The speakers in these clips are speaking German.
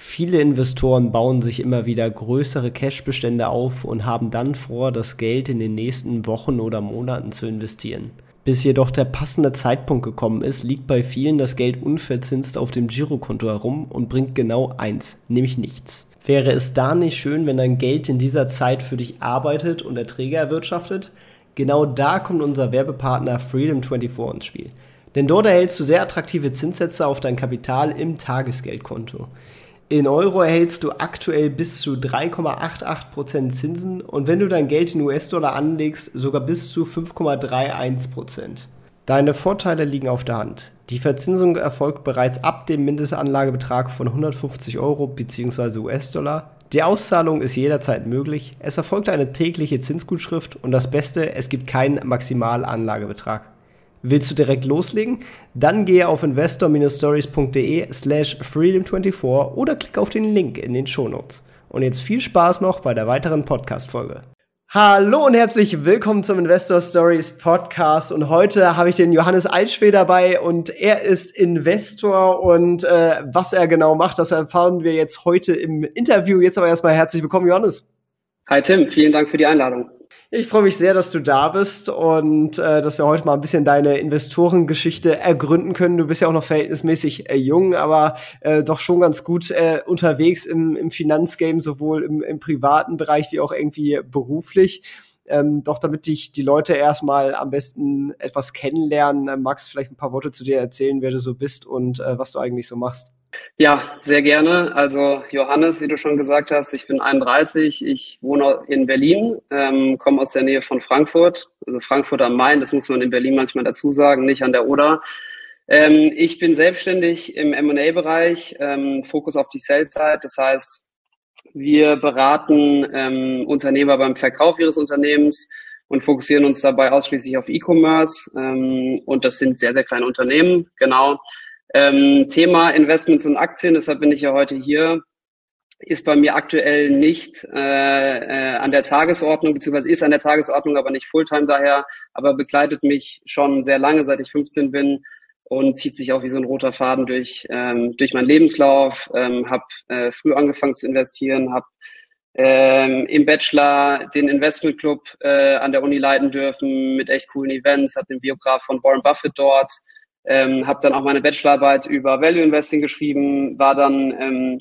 Viele Investoren bauen sich immer wieder größere Cashbestände auf und haben dann vor, das Geld in den nächsten Wochen oder Monaten zu investieren. Bis jedoch der passende Zeitpunkt gekommen ist, liegt bei vielen das Geld unverzinst auf dem Girokonto herum und bringt genau eins, nämlich nichts. Wäre es da nicht schön, wenn dein Geld in dieser Zeit für dich arbeitet und Erträge erwirtschaftet? Genau da kommt unser Werbepartner Freedom24 ins Spiel. Denn dort erhältst du sehr attraktive Zinssätze auf dein Kapital im Tagesgeldkonto. In Euro erhältst du aktuell bis zu 3,88% Zinsen und wenn du dein Geld in US-Dollar anlegst, sogar bis zu 5,31%. Deine Vorteile liegen auf der Hand. Die Verzinsung erfolgt bereits ab dem Mindestanlagebetrag von 150 Euro bzw. US-Dollar. Die Auszahlung ist jederzeit möglich. Es erfolgt eine tägliche Zinsgutschrift und das Beste, es gibt keinen Maximalanlagebetrag. Willst du direkt loslegen? Dann gehe auf investor-stories.de slash freedom24 oder klick auf den Link in den Shownotes. Und jetzt viel Spaß noch bei der weiteren Podcast-Folge. Hallo und herzlich willkommen zum Investor Stories Podcast. Und heute habe ich den Johannes Altschwee dabei und er ist Investor und äh, was er genau macht, das erfahren wir jetzt heute im Interview. Jetzt aber erstmal herzlich willkommen, Johannes. Hi Tim, vielen Dank für die Einladung. Ich freue mich sehr, dass du da bist und äh, dass wir heute mal ein bisschen deine Investorengeschichte ergründen können. Du bist ja auch noch verhältnismäßig äh, jung, aber äh, doch schon ganz gut äh, unterwegs im, im Finanzgame, sowohl im, im privaten Bereich wie auch irgendwie beruflich. Ähm, doch damit dich die Leute erstmal am besten etwas kennenlernen, äh, magst du vielleicht ein paar Worte zu dir erzählen, wer du so bist und äh, was du eigentlich so machst. Ja, sehr gerne. Also Johannes, wie du schon gesagt hast, ich bin 31, ich wohne in Berlin, ähm, komme aus der Nähe von Frankfurt, also Frankfurt am Main, das muss man in Berlin manchmal dazu sagen, nicht an der Oder. Ähm, ich bin selbstständig im M&A-Bereich, ähm, Fokus auf die Sell-Side, das heißt, wir beraten ähm, Unternehmer beim Verkauf ihres Unternehmens und fokussieren uns dabei ausschließlich auf E-Commerce ähm, und das sind sehr, sehr kleine Unternehmen, genau. Ähm, Thema Investments und Aktien, deshalb bin ich ja heute hier, ist bei mir aktuell nicht äh, äh, an der Tagesordnung, beziehungsweise ist an der Tagesordnung, aber nicht Fulltime daher, aber begleitet mich schon sehr lange, seit ich 15 bin und zieht sich auch wie so ein roter Faden durch, ähm, durch meinen Lebenslauf. Ähm, habe äh, früh angefangen zu investieren, habe ähm, im Bachelor den Investment Club äh, an der Uni leiten dürfen mit echt coolen Events, hat den Biograf von Warren Buffett dort, ähm, habe dann auch meine Bachelorarbeit über Value Investing geschrieben, war dann ähm,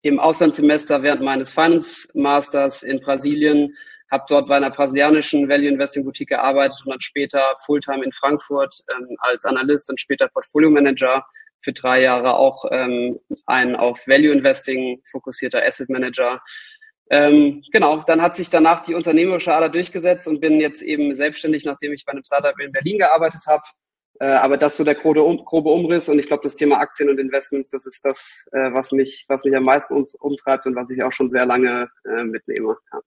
im Auslandssemester während meines Finance Masters in Brasilien, habe dort bei einer brasilianischen Value Investing Boutique gearbeitet und dann später Fulltime in Frankfurt ähm, als Analyst und später Portfolio Manager für drei Jahre auch ähm, ein auf Value Investing fokussierter Asset Manager. Ähm, genau, dann hat sich danach die unternehmerische Ader durchgesetzt und bin jetzt eben selbstständig, nachdem ich bei einem Startup in Berlin gearbeitet habe, äh, aber das ist so der grobe, um, grobe Umriss und ich glaube, das Thema Aktien und Investments, das ist das, äh, was mich, was mich am meisten um, umtreibt und was ich auch schon sehr lange äh, mitnehme. Ja.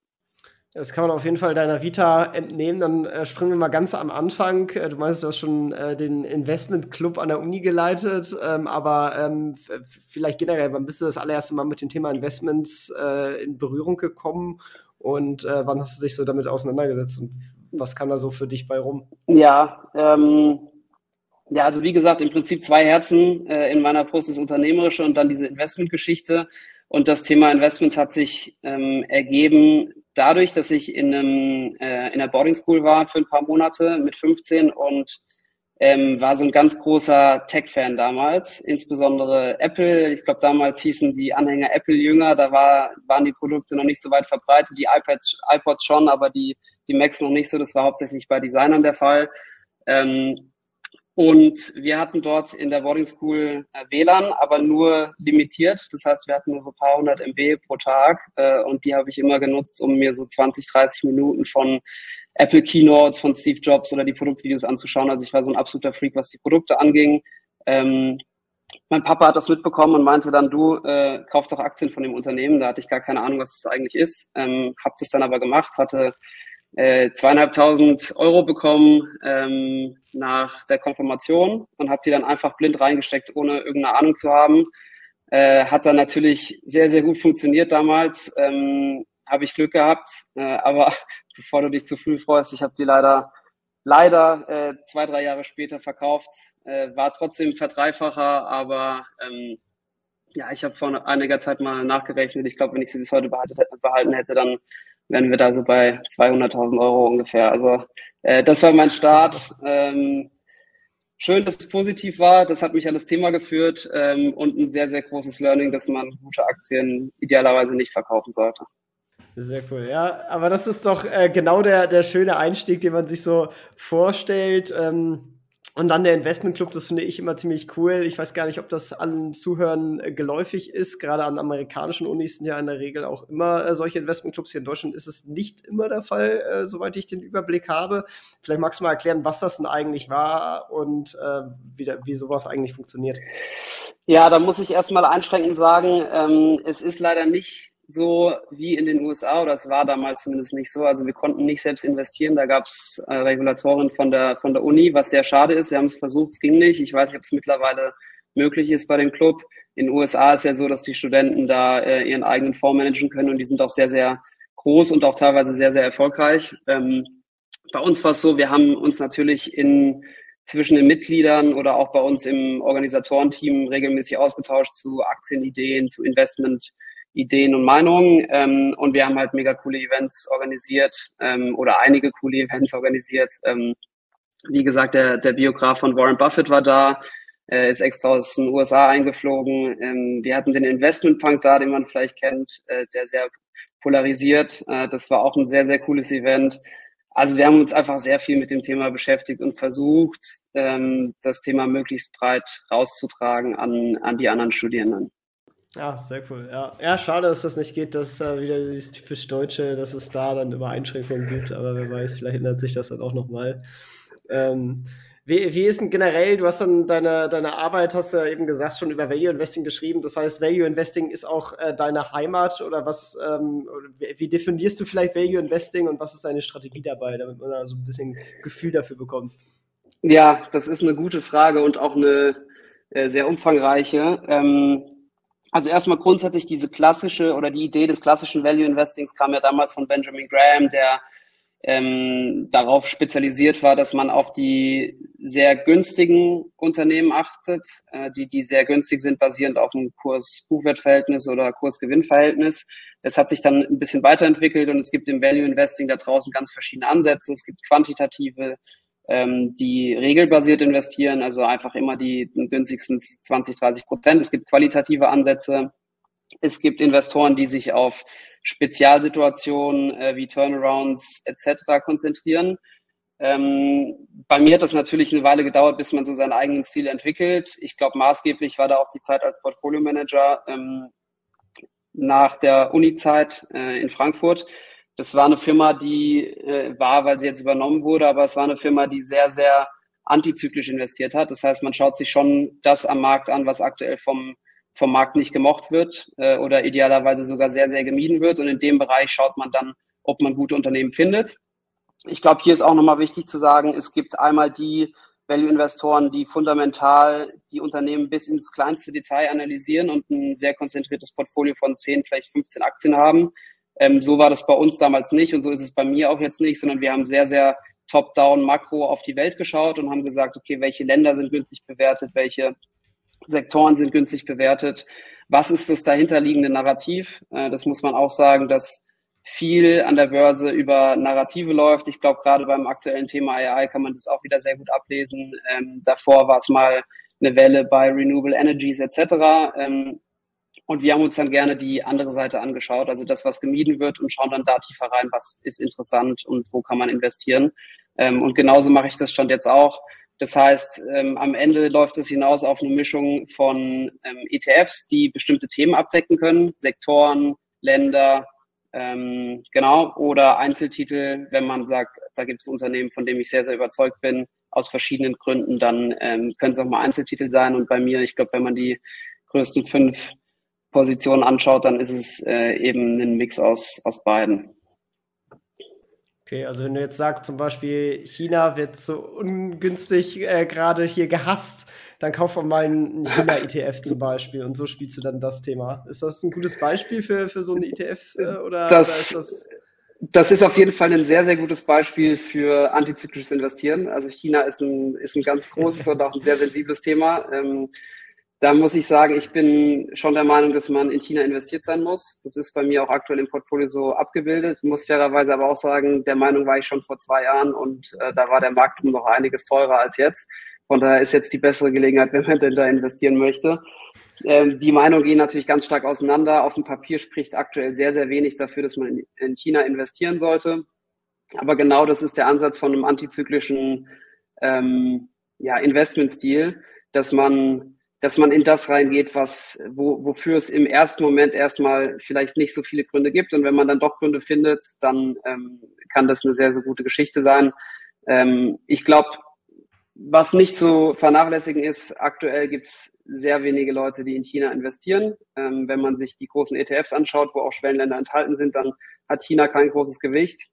Das kann man auf jeden Fall deiner Vita entnehmen. Dann äh, springen wir mal ganz am Anfang. Äh, du meinst, du hast schon äh, den Investment Club an der Uni geleitet, ähm, aber ähm, vielleicht generell, wann bist du das allererste Mal mit dem Thema Investments äh, in Berührung gekommen und äh, wann hast du dich so damit auseinandergesetzt und was kam da so für dich bei rum? Ja, ähm, ja, also wie gesagt, im Prinzip zwei Herzen äh, in meiner Brust, das Unternehmerische und dann diese Investmentgeschichte. Und das Thema Investments hat sich ähm, ergeben dadurch, dass ich in, einem, äh, in der Boarding School war für ein paar Monate mit 15 und ähm, war so ein ganz großer Tech-Fan damals, insbesondere Apple. Ich glaube, damals hießen die Anhänger Apple jünger, da war, waren die Produkte noch nicht so weit verbreitet, die iPads, iPods schon, aber die, die Macs noch nicht so. Das war hauptsächlich bei Designern der Fall. Ähm, und wir hatten dort in der Boarding School äh, WLAN, aber nur limitiert. Das heißt, wir hatten nur so ein paar hundert MB pro Tag äh, und die habe ich immer genutzt, um mir so 20, 30 Minuten von Apple Keynotes von Steve Jobs oder die Produktvideos anzuschauen. Also ich war so ein absoluter Freak, was die Produkte anging. Ähm, mein Papa hat das mitbekommen und meinte dann, du äh, kauf doch Aktien von dem Unternehmen. Da hatte ich gar keine Ahnung, was das eigentlich ist. Ähm, hab das dann aber gemacht, hatte äh, zweieinhalbtausend Euro bekommen ähm, nach der Konfirmation und habe die dann einfach blind reingesteckt, ohne irgendeine Ahnung zu haben. Äh, hat dann natürlich sehr, sehr gut funktioniert damals. Ähm, habe ich Glück gehabt. Äh, aber bevor du dich zu früh freust, ich habe die leider leider äh, zwei, drei Jahre später verkauft. Äh, war trotzdem verdreifacher, aber ähm, ja, ich habe vor einiger Zeit mal nachgerechnet. Ich glaube, wenn ich sie bis heute behalten, behalten hätte, dann wären wir da so bei 200.000 Euro ungefähr. Also äh, das war mein Start. Ähm, schön, dass es positiv war. Das hat mich an das Thema geführt ähm, und ein sehr, sehr großes Learning, dass man gute Aktien idealerweise nicht verkaufen sollte. Sehr cool, ja. Aber das ist doch äh, genau der, der schöne Einstieg, den man sich so vorstellt. Ähm, und dann der Investmentclub, das finde ich immer ziemlich cool. Ich weiß gar nicht, ob das allen Zuhörern äh, geläufig ist. Gerade an amerikanischen Unis sind ja in der Regel auch immer äh, solche Investmentclubs. Hier in Deutschland ist es nicht immer der Fall, äh, soweit ich den Überblick habe. Vielleicht magst du mal erklären, was das denn eigentlich war und äh, wie, da, wie sowas eigentlich funktioniert. Ja, da muss ich erstmal einschränkend sagen, ähm, es ist leider nicht so wie in den USA oder es war damals zumindest nicht so. Also wir konnten nicht selbst investieren. Da gab es äh, Regulatoren von der von der Uni, was sehr schade ist. Wir haben es versucht, es ging nicht. Ich weiß nicht, ob es mittlerweile möglich ist bei dem Club. In den USA ist ja so, dass die Studenten da äh, ihren eigenen Fonds managen können und die sind auch sehr sehr groß und auch teilweise sehr sehr erfolgreich. Ähm, bei uns war es so, wir haben uns natürlich in zwischen den Mitgliedern oder auch bei uns im Organisatorenteam regelmäßig ausgetauscht zu Aktienideen, zu Investment Ideen und Meinungen. Ähm, und wir haben halt mega coole Events organisiert ähm, oder einige coole Events organisiert. Ähm, wie gesagt, der, der Biograf von Warren Buffett war da, äh, ist extra aus den USA eingeflogen. Ähm, wir hatten den Investment Punk da, den man vielleicht kennt, äh, der sehr polarisiert. Äh, das war auch ein sehr, sehr cooles Event. Also wir haben uns einfach sehr viel mit dem Thema beschäftigt und versucht, ähm, das Thema möglichst breit rauszutragen an, an die anderen Studierenden. Ja, sehr cool. Ja, ja schade, dass das nicht geht, dass äh, wieder dieses typisch Deutsche, dass es da dann immer Einschränkungen gibt, aber wer weiß, vielleicht ändert sich das dann auch nochmal. Ähm, wie, wie ist denn generell, du hast dann deine, deine Arbeit, hast du ja eben gesagt, schon über Value Investing geschrieben. Das heißt, Value Investing ist auch äh, deine Heimat oder was, ähm, wie definierst du vielleicht Value Investing und was ist deine Strategie dabei, damit man da so ein bisschen Gefühl dafür bekommt? Ja, das ist eine gute Frage und auch eine äh, sehr umfangreiche. Ähm, also erstmal grundsätzlich diese klassische oder die Idee des klassischen Value Investings kam ja damals von Benjamin Graham, der ähm, darauf spezialisiert war, dass man auf die sehr günstigen Unternehmen achtet, äh, die, die sehr günstig sind, basierend auf dem Kurs-Buchwert-Verhältnis oder Kurs-Gewinn-Verhältnis. Es hat sich dann ein bisschen weiterentwickelt und es gibt im Value Investing da draußen ganz verschiedene Ansätze. Es gibt quantitative, ähm, die regelbasiert investieren, also einfach immer die, günstigsten 20, 30 Prozent. Es gibt qualitative Ansätze. Es gibt Investoren, die sich auf Spezialsituationen äh, wie Turnarounds etc. konzentrieren. Ähm, bei mir hat das natürlich eine Weile gedauert, bis man so seinen eigenen Stil entwickelt. Ich glaube, maßgeblich war da auch die Zeit als Portfolio Manager ähm, nach der Uni-Zeit äh, in Frankfurt. Das war eine Firma, die äh, war, weil sie jetzt übernommen wurde, aber es war eine Firma, die sehr, sehr antizyklisch investiert hat. Das heißt, man schaut sich schon das am Markt an, was aktuell vom, vom Markt nicht gemocht wird äh, oder idealerweise sogar sehr, sehr gemieden wird. Und in dem Bereich schaut man dann, ob man gute Unternehmen findet. Ich glaube, hier ist auch nochmal wichtig zu sagen, es gibt einmal die Value-Investoren, die fundamental die Unternehmen bis ins kleinste Detail analysieren und ein sehr konzentriertes Portfolio von 10, vielleicht 15 Aktien haben. Ähm, so war das bei uns damals nicht und so ist es bei mir auch jetzt nicht, sondern wir haben sehr, sehr top-down, makro auf die Welt geschaut und haben gesagt, okay, welche Länder sind günstig bewertet, welche Sektoren sind günstig bewertet, was ist das dahinterliegende Narrativ? Äh, das muss man auch sagen, dass viel an der Börse über Narrative läuft. Ich glaube, gerade beim aktuellen Thema AI kann man das auch wieder sehr gut ablesen. Ähm, davor war es mal eine Welle bei Renewable Energies etc. Ähm, und wir haben uns dann gerne die andere Seite angeschaut, also das, was gemieden wird und schauen dann da tiefer rein, was ist interessant und wo kann man investieren. Ähm, und genauso mache ich das stand jetzt auch. Das heißt, ähm, am Ende läuft es hinaus auf eine Mischung von ähm, ETFs, die bestimmte Themen abdecken können, Sektoren, Länder, ähm, genau, oder Einzeltitel, wenn man sagt, da gibt es Unternehmen, von denen ich sehr, sehr überzeugt bin, aus verschiedenen Gründen, dann ähm, können es auch mal Einzeltitel sein. Und bei mir, ich glaube, wenn man die größten fünf Positionen anschaut, dann ist es äh, eben ein Mix aus, aus beiden. Okay, also wenn du jetzt sagst, zum Beispiel China wird so ungünstig äh, gerade hier gehasst, dann kauf mal einen China-ETF zum Beispiel und so spielst du dann das Thema. Ist das ein gutes Beispiel für, für so einen ETF? Äh, oder, das, oder ist das das ist auf jeden Fall ein sehr, sehr gutes Beispiel für antizyklisches Investieren. Also China ist ein, ist ein ganz großes und auch ein sehr sensibles Thema. Ähm, da muss ich sagen, ich bin schon der Meinung, dass man in China investiert sein muss. Das ist bei mir auch aktuell im Portfolio so abgebildet. Muss fairerweise aber auch sagen, der Meinung war ich schon vor zwei Jahren und äh, da war der Markt noch einiges teurer als jetzt. Von daher ist jetzt die bessere Gelegenheit, wenn man denn da investieren möchte. Ähm, die Meinungen gehen natürlich ganz stark auseinander. Auf dem Papier spricht aktuell sehr, sehr wenig dafür, dass man in, in China investieren sollte. Aber genau das ist der Ansatz von einem antizyklischen ähm, ja, Investmentstil, dass man dass man in das reingeht, was, wo, wofür es im ersten Moment erstmal vielleicht nicht so viele Gründe gibt. Und wenn man dann doch Gründe findet, dann ähm, kann das eine sehr, sehr gute Geschichte sein. Ähm, ich glaube, was nicht zu vernachlässigen ist, aktuell gibt es sehr wenige Leute, die in China investieren. Ähm, wenn man sich die großen ETFs anschaut, wo auch Schwellenländer enthalten sind, dann hat China kein großes Gewicht.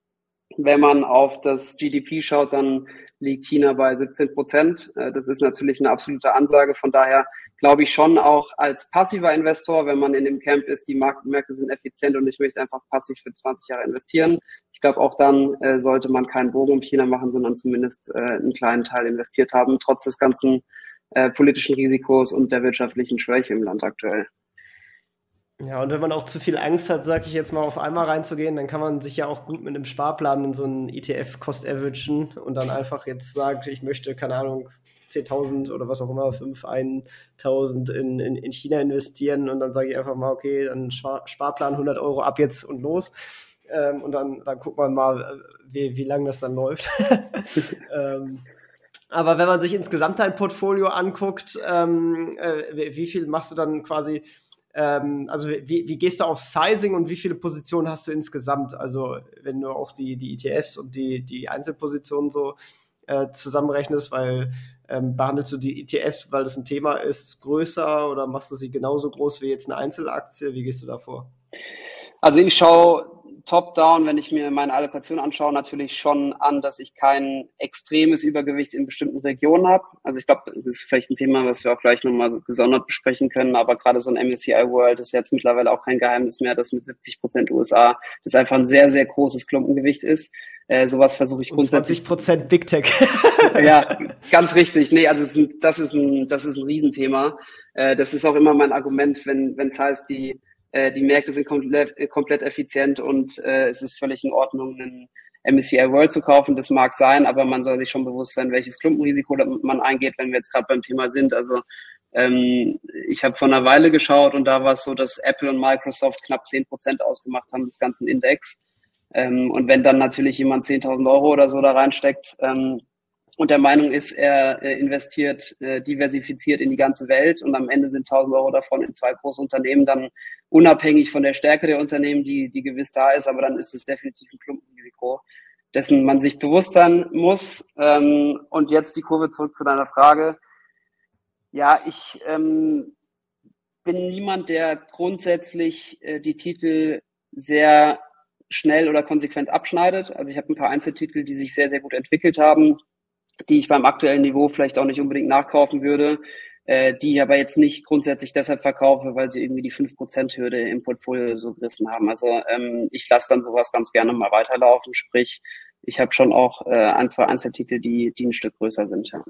Wenn man auf das GDP schaut, dann liegt China bei 17 Prozent. Äh, das ist natürlich eine absolute Ansage. Von daher glaube ich schon auch als passiver Investor, wenn man in dem Camp ist, die Marktmärkte sind effizient und ich möchte einfach passiv für 20 Jahre investieren. Ich glaube, auch dann äh, sollte man keinen Bogen um China machen, sondern zumindest äh, einen kleinen Teil investiert haben, trotz des ganzen politischen Risikos und der wirtschaftlichen Schwäche im Land aktuell. Ja, und wenn man auch zu viel Angst hat, sag ich jetzt mal, auf einmal reinzugehen, dann kann man sich ja auch gut mit einem Sparplan in so einen ETF Cost averagen und dann einfach jetzt sagen, ich möchte, keine Ahnung, 10.000 oder was auch immer, 5, 1.000 in, in, in China investieren und dann sage ich einfach mal, okay, dann Sparplan 100 Euro ab jetzt und los. Ähm, und dann, dann guckt man mal, wie, wie lange das dann läuft. ähm, aber wenn man sich insgesamt dein Portfolio anguckt, ähm, äh, wie viel machst du dann quasi ähm, also wie, wie, gehst du auf Sizing und wie viele Positionen hast du insgesamt? Also wenn du auch die, die ETFs und die, die Einzelpositionen so äh, zusammenrechnest, weil ähm, behandelst du die ETFs, weil das ein Thema ist, größer oder machst du sie genauso groß wie jetzt eine Einzelaktie? Wie gehst du da vor? Also ich schaue top-down, wenn ich mir meine Allokation anschaue, natürlich schon an, dass ich kein extremes Übergewicht in bestimmten Regionen habe. Also ich glaube, das ist vielleicht ein Thema, was wir auch gleich nochmal so gesondert besprechen können, aber gerade so ein MSCI World ist jetzt mittlerweile auch kein Geheimnis mehr, dass mit 70 Prozent USA das einfach ein sehr, sehr großes Klumpengewicht ist. Äh, sowas versuche ich grundsätzlich. 20 Prozent Big Tech. ja, ganz richtig. Nee, also ist ein, das ist ein, das ist ein Riesenthema. Äh, das ist auch immer mein Argument, wenn wenn es heißt, die äh, die Märkte sind komplett, äh, komplett effizient und äh, es ist völlig in Ordnung, einen MSCI World zu kaufen. Das mag sein, aber man soll sich schon bewusst sein, welches Klumpenrisiko man eingeht, wenn wir jetzt gerade beim Thema sind. Also ähm, ich habe vor einer Weile geschaut und da war es so, dass Apple und Microsoft knapp zehn Prozent ausgemacht haben des ganzen Index. Ähm, und wenn dann natürlich jemand 10.000 Euro oder so da reinsteckt, ähm, und der Meinung ist, er äh, investiert äh, diversifiziert in die ganze Welt und am Ende sind 1000 Euro davon in zwei große Unternehmen, dann unabhängig von der Stärke der Unternehmen, die, die gewiss da ist, aber dann ist es definitiv ein Klumpenrisiko, dessen man sich bewusst sein muss. Ähm, und jetzt die Kurve zurück zu deiner Frage. Ja, ich ähm, bin niemand, der grundsätzlich äh, die Titel sehr schnell oder konsequent abschneidet. Also ich habe ein paar Einzeltitel, die sich sehr, sehr gut entwickelt haben, die ich beim aktuellen Niveau vielleicht auch nicht unbedingt nachkaufen würde, äh, die ich aber jetzt nicht grundsätzlich deshalb verkaufe, weil sie irgendwie die 5%-Hürde im Portfolio so gerissen haben. Also ähm, ich lasse dann sowas ganz gerne mal weiterlaufen, sprich, ich habe schon auch äh, ein, zwei Einzeltitel, die, die ein Stück größer sind. Ja.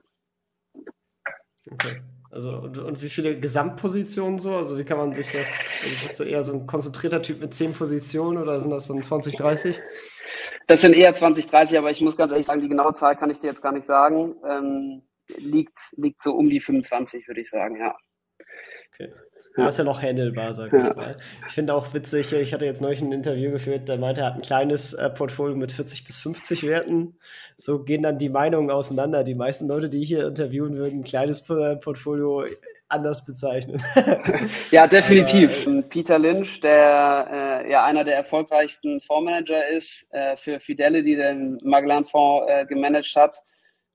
Okay. Also, und, und, wie viele Gesamtpositionen so? Also, wie kann man sich das, also bist du eher so ein konzentrierter Typ mit zehn Positionen oder sind das dann 20, 30? Das sind eher 20, 30, aber ich muss ganz ehrlich sagen, die genaue Zahl kann ich dir jetzt gar nicht sagen. Ähm, liegt, liegt so um die 25, würde ich sagen, ja. Okay. Ja. Das ist ja noch handelbar, sag ja. ich mal. Ich finde auch witzig, ich hatte jetzt neulich ein Interview geführt, der meinte, er hat ein kleines äh, Portfolio mit 40 bis 50 Werten. So gehen dann die Meinungen auseinander. Die meisten Leute, die ich hier interviewen würden, ein kleines Portfolio anders bezeichnen. ja, definitiv. Aber, äh, Peter Lynch, der äh, ja einer der erfolgreichsten Fondsmanager ist, äh, für Fidelity, den Magellan-Fonds äh, gemanagt hat,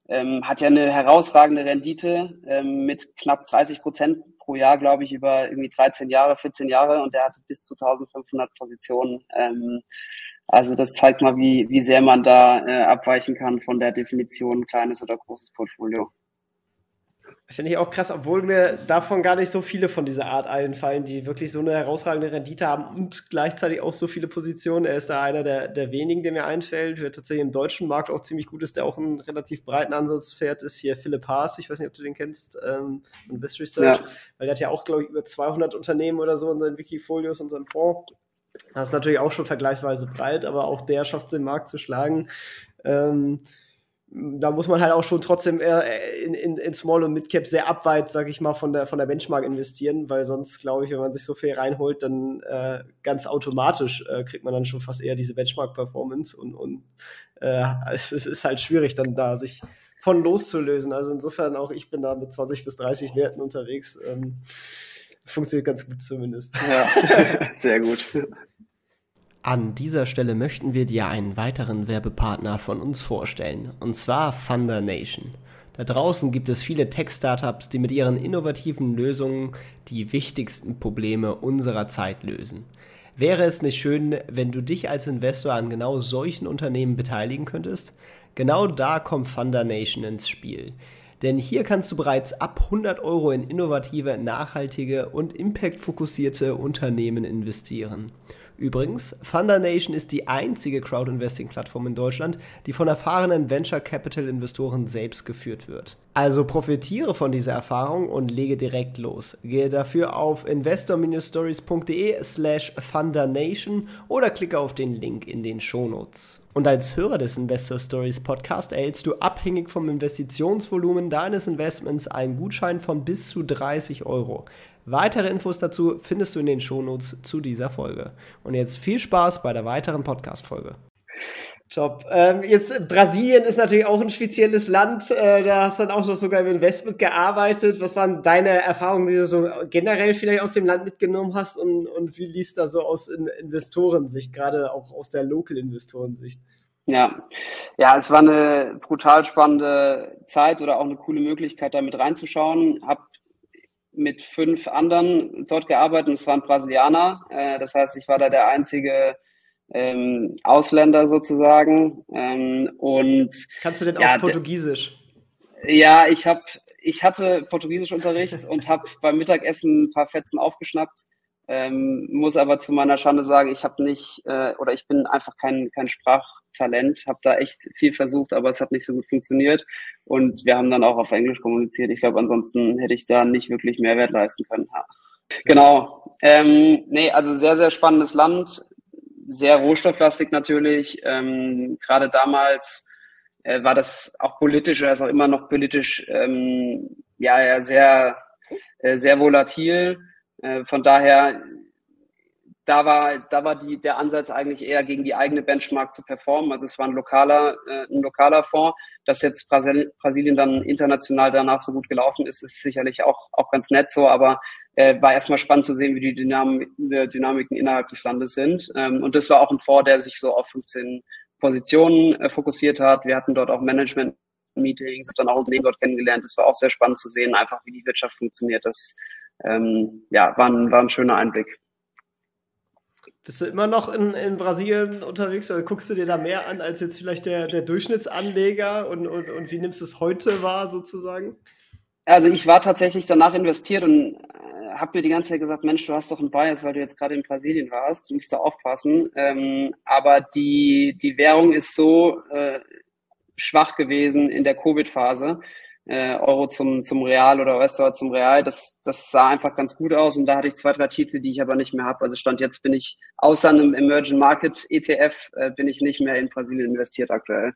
ähm, hat ja eine herausragende Rendite ähm, mit knapp 30 Prozent pro Jahr, glaube ich, über irgendwie 13 Jahre, 14 Jahre und der hatte bis zu 1500 Positionen. Ähm, also das zeigt mal, wie, wie sehr man da äh, abweichen kann von der Definition kleines oder großes Portfolio. Finde ich auch krass, obwohl mir davon gar nicht so viele von dieser Art einfallen, die wirklich so eine herausragende Rendite haben und gleichzeitig auch so viele Positionen. Er ist da einer der, der wenigen, der mir einfällt, der tatsächlich im deutschen Markt auch ziemlich gut ist, der auch einen relativ breiten Ansatz fährt, ist hier Philipp Haas. Ich weiß nicht, ob du den kennst, ähm, Invest Research, ja. weil der hat ja auch, glaube ich, über 200 Unternehmen oder so in seinen Wikifolios und seinem Fonds. Das ist natürlich auch schon vergleichsweise breit, aber auch der schafft es, den Markt zu schlagen. Ähm, da muss man halt auch schon trotzdem in, in, in Small und Midcap sehr abweit, sag ich mal, von der, von der Benchmark investieren, weil sonst, glaube ich, wenn man sich so viel reinholt, dann äh, ganz automatisch äh, kriegt man dann schon fast eher diese Benchmark-Performance und, und äh, es ist halt schwierig, dann da sich von loszulösen. Also insofern auch ich bin da mit 20 bis 30 Werten unterwegs. Ähm, funktioniert ganz gut zumindest. Ja, sehr gut. An dieser Stelle möchten wir dir einen weiteren Werbepartner von uns vorstellen, und zwar Thunder Nation. Da draußen gibt es viele Tech-Startups, die mit ihren innovativen Lösungen die wichtigsten Probleme unserer Zeit lösen. Wäre es nicht schön, wenn du dich als Investor an genau solchen Unternehmen beteiligen könntest? Genau da kommt Thunder Nation ins Spiel. Denn hier kannst du bereits ab 100 Euro in innovative, nachhaltige und impactfokussierte Unternehmen investieren. Übrigens, Thunder Nation ist die einzige Crowd-Investing-Plattform in Deutschland, die von erfahrenen Venture Capital-Investoren selbst geführt wird. Also profitiere von dieser Erfahrung und lege direkt los. Gehe dafür auf investor-stories.de slash thundernation oder klicke auf den Link in den Shownotes. Und als Hörer des Investor Stories Podcast erhältst du abhängig vom Investitionsvolumen deines Investments einen Gutschein von bis zu 30 Euro. Weitere Infos dazu findest du in den Shownotes zu dieser Folge. Und jetzt viel Spaß bei der weiteren Podcast-Folge. Top. Ähm, jetzt Brasilien ist natürlich auch ein spezielles Land. Äh, da hast du dann auch noch sogar im Investment gearbeitet. Was waren deine Erfahrungen, die du so generell vielleicht aus dem Land mitgenommen hast und, und wie liest da so aus in Investorensicht, gerade auch aus der Local-Investorensicht? Ja, ja, es war eine brutal spannende Zeit oder auch eine coole Möglichkeit, da mit reinzuschauen. Hab mit fünf anderen dort gearbeitet und es waren Brasilianer. Äh, das heißt, ich war da der einzige ähm, Ausländer sozusagen. Ähm, und Kannst du denn ja, auch Portugiesisch? Ja, ich habe ich hatte Portugiesischunterricht und habe beim Mittagessen ein paar Fetzen aufgeschnappt. Ähm, muss aber zu meiner Schande sagen, ich habe nicht äh, oder ich bin einfach kein, kein Sprachtalent, habe da echt viel versucht, aber es hat nicht so gut funktioniert und wir haben dann auch auf Englisch kommuniziert. Ich glaube, ansonsten hätte ich da nicht wirklich Mehrwert leisten können. Ja. Genau. Ähm, nee, also sehr, sehr spannendes Land, sehr rohstofflastig natürlich. Ähm, Gerade damals äh, war das auch politisch oder ist auch immer noch politisch ähm, ja, ja sehr, äh, sehr volatil. Äh, von daher, da war, da war die, der Ansatz eigentlich eher gegen die eigene Benchmark zu performen. Also es war ein lokaler, äh, ein lokaler Fonds. Dass jetzt Brasil, Brasilien dann international danach so gut gelaufen ist, ist sicherlich auch, auch ganz nett so, aber äh, war erstmal spannend zu sehen, wie die Dynamik, Dynamiken innerhalb des Landes sind. Ähm, und das war auch ein Fonds, der sich so auf 15 Positionen äh, fokussiert hat. Wir hatten dort auch Management Meetings, habe dann auch Unternehmen dort kennengelernt. Das war auch sehr spannend zu sehen, einfach wie die Wirtschaft funktioniert. Das ähm, ja, war ein, war ein schöner Einblick. Bist du immer noch in, in Brasilien unterwegs oder guckst du dir da mehr an als jetzt vielleicht der, der Durchschnittsanleger und, und, und wie nimmst du es heute wahr sozusagen? Also ich war tatsächlich danach investiert und äh, habe mir die ganze Zeit gesagt, Mensch, du hast doch einen Bias, weil du jetzt gerade in Brasilien warst, du musst da aufpassen. Ähm, aber die, die Währung ist so äh, schwach gewesen in der Covid-Phase, äh, Euro zum, zum Real oder US-Dollar zum Real. Das, das sah einfach ganz gut aus und da hatte ich zwei, drei Titel, die ich aber nicht mehr habe. Also Stand jetzt bin ich, außer einem Emerging Market ETF, äh, bin ich nicht mehr in Brasilien investiert aktuell.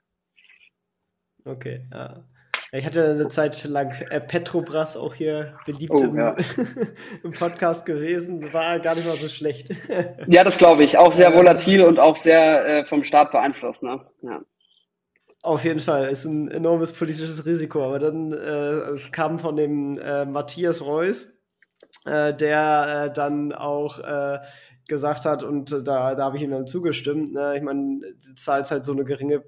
Okay, ja. Ich hatte eine Zeit lang äh, Petrobras auch hier beliebt oh, im, ja. im, Podcast gewesen. War gar nicht mal so schlecht. ja, das glaube ich. Auch sehr volatil und auch sehr äh, vom Staat beeinflusst. Ne? Ja. Auf jeden Fall, ist ein enormes politisches Risiko. Aber dann, äh, es kam von dem äh, Matthias Reuss, äh, der äh, dann auch äh, gesagt hat, und da, da habe ich ihm dann zugestimmt, ne, ich meine, du zahlst halt so eine geringe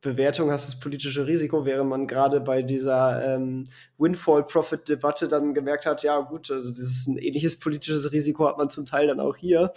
Bewertung, hast das politische Risiko, während man gerade bei dieser ähm, Windfall-Profit-Debatte dann gemerkt hat, ja gut, also das ist ein ähnliches politisches Risiko hat man zum Teil dann auch hier.